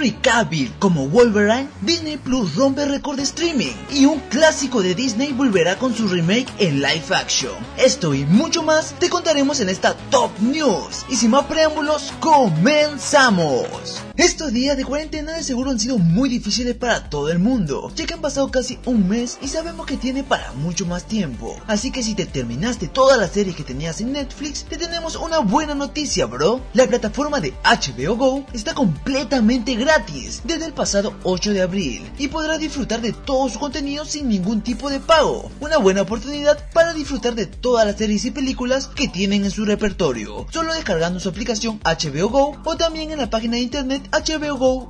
Henry como Wolverine, Disney Plus rompe récord de streaming y un clásico de Disney volverá con su remake en live action. Esto y mucho más te contaremos en esta Top News. Y sin más preámbulos, comenzamos. Estos días de cuarentena de seguro han sido muy difíciles para todo el mundo, ya que han pasado casi un mes y sabemos que tiene para mucho más tiempo. Así que si te terminaste todas las series que tenías en Netflix, te tenemos una buena noticia, bro. La plataforma de HBO Go está completamente gratis desde el pasado 8 de abril y podrás disfrutar de todo su contenido sin ningún tipo de pago. Una buena oportunidad para disfrutar de todas las series y películas que tienen en su repertorio, solo descargando su aplicación HBO Go o también en la página de internet hbogola.com.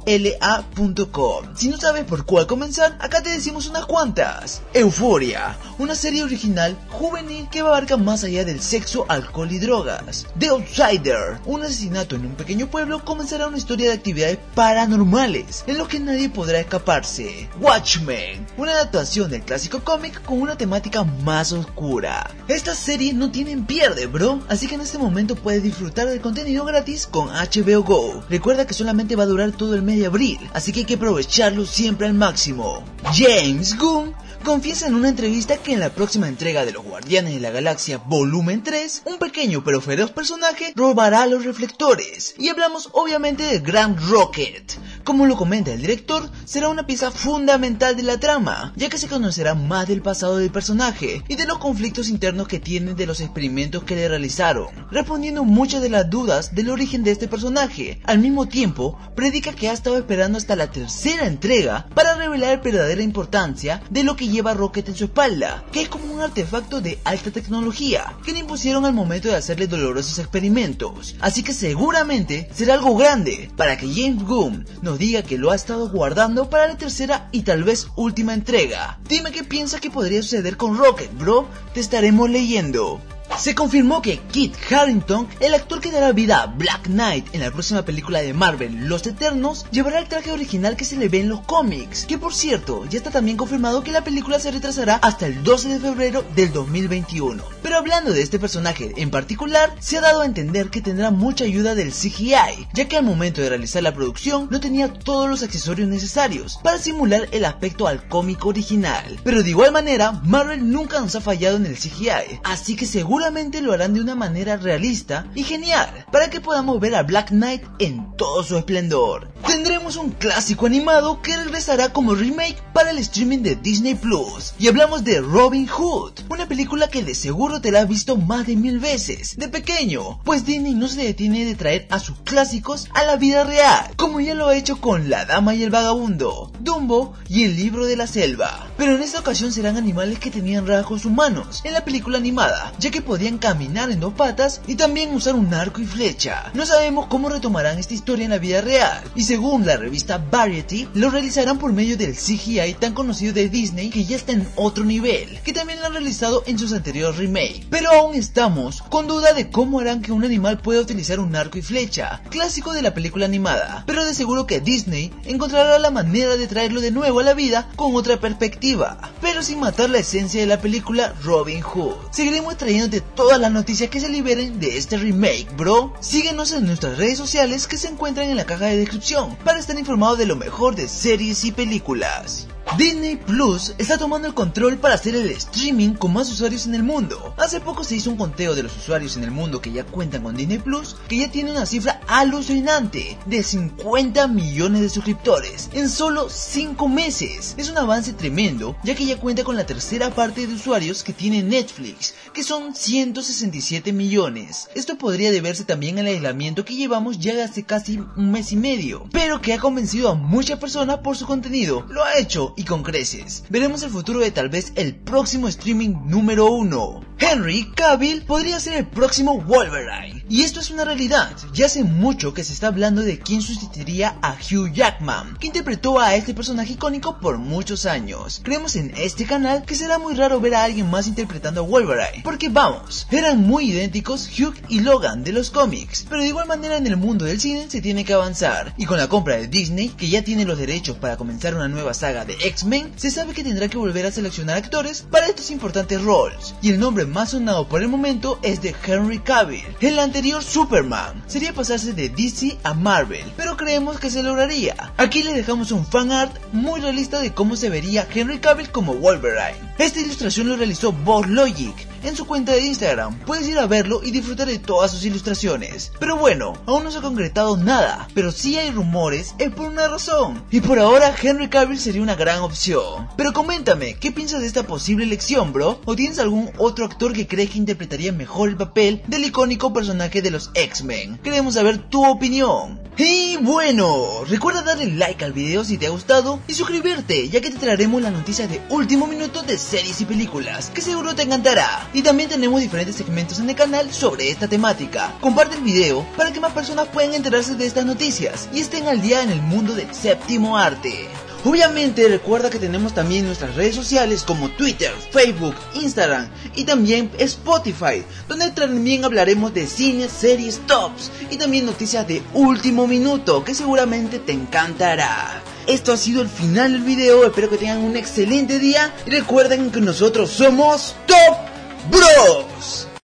Si no sabes por cuál comenzar, acá te decimos unas cuantas. Euforia, una serie original juvenil que abarca más allá del sexo, alcohol y drogas. The Outsider, un asesinato en un pequeño pueblo comenzará una historia de actividades paranormales en lo que nadie podrá escaparse. Watchmen, una adaptación del clásico cómic con una temática más oscura. Estas series no tienen pierde, bro, así que en este momento puedes disfrutar del contenido gratis con HBO Go. Recuerda que solamente va a durar todo el mes de abril, así que hay que aprovecharlo siempre al máximo. James Gunn confiesa en una entrevista que en la próxima entrega de Los Guardianes de la Galaxia Volumen 3, un pequeño pero feroz personaje robará los reflectores. Y hablamos obviamente de Grand Rocket. Como lo comenta el director, será una pieza fundamental de la trama, ya que se conocerá más del pasado del personaje y de los conflictos internos que tiene de los experimentos que le realizaron, respondiendo muchas de las dudas del origen de este personaje. Al mismo tiempo, predica que ha estado esperando hasta la tercera entrega para revelar verdadera importancia de lo que lleva Rocket en su espalda, que es como un artefacto de alta tecnología que le impusieron al momento de hacerle dolorosos experimentos. Así que seguramente será algo grande para que James Gunn diga que lo ha estado guardando para la tercera y tal vez última entrega. Dime qué piensa que podría suceder con Rocket, bro. Te estaremos leyendo. Se confirmó que Kit Harrington, el actor que dará vida a Black Knight en la próxima película de Marvel, Los Eternos, llevará el traje original que se le ve en los cómics, que por cierto, ya está también confirmado que la película se retrasará hasta el 12 de febrero del 2021. Pero hablando de este personaje en particular, se ha dado a entender que tendrá mucha ayuda del CGI, ya que al momento de realizar la producción no tenía todos los accesorios necesarios para simular el aspecto al cómic original. Pero de igual manera, Marvel nunca nos ha fallado en el CGI, así que seguro seguramente lo harán de una manera realista y genial, para que podamos ver a Black Knight en todo su esplendor. Tendremos un clásico animado que regresará como remake para el streaming de Disney Plus. Y hablamos de Robin Hood, una película que de seguro te la has visto más de mil veces, de pequeño, pues Disney no se detiene de traer a sus clásicos a la vida real, como ya lo ha hecho con La Dama y el Vagabundo, Dumbo y El Libro de la Selva. Pero en esta ocasión serán animales que tenían rasgos humanos en la película animada, ya que caminar en dos patas y también usar un arco y flecha. No sabemos cómo retomarán esta historia en la vida real, y según la revista Variety, lo realizarán por medio del CGI tan conocido de Disney que ya está en otro nivel, que también lo han realizado en sus anteriores remakes. Pero aún estamos con duda de cómo harán que un animal pueda utilizar un arco y flecha, clásico de la película animada, pero de seguro que Disney encontrará la manera de traerlo de nuevo a la vida con otra perspectiva, pero sin matar la esencia de la película Robin Hood. Seguiremos trayéndote todas las noticias que se liberen de este remake, bro. Síguenos en nuestras redes sociales que se encuentran en la caja de descripción para estar informado de lo mejor de series y películas. Disney Plus está tomando el control para hacer el streaming con más usuarios en el mundo. Hace poco se hizo un conteo de los usuarios en el mundo que ya cuentan con Disney Plus, que ya tiene una cifra alucinante de 50 millones de suscriptores en solo 5 meses. Es un avance tremendo, ya que ya cuenta con la tercera parte de usuarios que tiene Netflix, que son 167 millones. Esto podría deberse también al aislamiento que llevamos ya hace casi un mes y medio, pero que ha convencido a muchas personas por su contenido. Lo ha hecho y con creces. Veremos el futuro de tal vez el próximo streaming número uno. Henry Cavill podría ser el próximo Wolverine. Y esto es una realidad. Ya hace mucho que se está hablando de quién sustituiría a Hugh Jackman, que interpretó a este personaje icónico por muchos años. Creemos en este canal que será muy raro ver a alguien más interpretando a Wolverine, porque vamos, eran muy idénticos Hugh y Logan de los cómics, pero de igual manera en el mundo del cine se tiene que avanzar. Y con la compra de Disney, que ya tiene los derechos para comenzar una nueva saga de X-Men, se sabe que tendrá que volver a seleccionar actores para estos importantes roles. Y el nombre más sonado por el momento es de Henry Cavill. El anterior Superman sería pasarse de DC a Marvel, pero creemos que se lograría. Aquí le dejamos un fan art muy realista de cómo se vería Henry Cavill como Wolverine. Esta ilustración lo realizó Bob Logic en su cuenta de Instagram. Puedes ir a verlo y disfrutar de todas sus ilustraciones. Pero bueno, aún no se ha concretado nada, pero si hay rumores es por una razón. Y por ahora Henry Cavill sería una gran opción. Pero coméntame, ¿qué piensas de esta posible elección, bro? ¿O tienes algún otro actor que crees que interpretaría mejor el papel del icónico personaje de los X-Men? Queremos saber tu opinión. Y bueno, recuerda darle like al video si te ha gustado y suscribirte, ya que te traeremos las noticias de último minuto de series y películas, que seguro te encantará. Y también tenemos diferentes segmentos en el canal sobre esta temática. Comparte el video para que más personas puedan enterarse de estas noticias y estén al día en el mundo del séptimo arte. Obviamente recuerda que tenemos también nuestras redes sociales como Twitter, Facebook, Instagram y también Spotify, donde también hablaremos de cines, series, tops y también noticias de último minuto que seguramente te encantará. Esto ha sido el final del video, espero que tengan un excelente día y recuerden que nosotros somos Top Bro.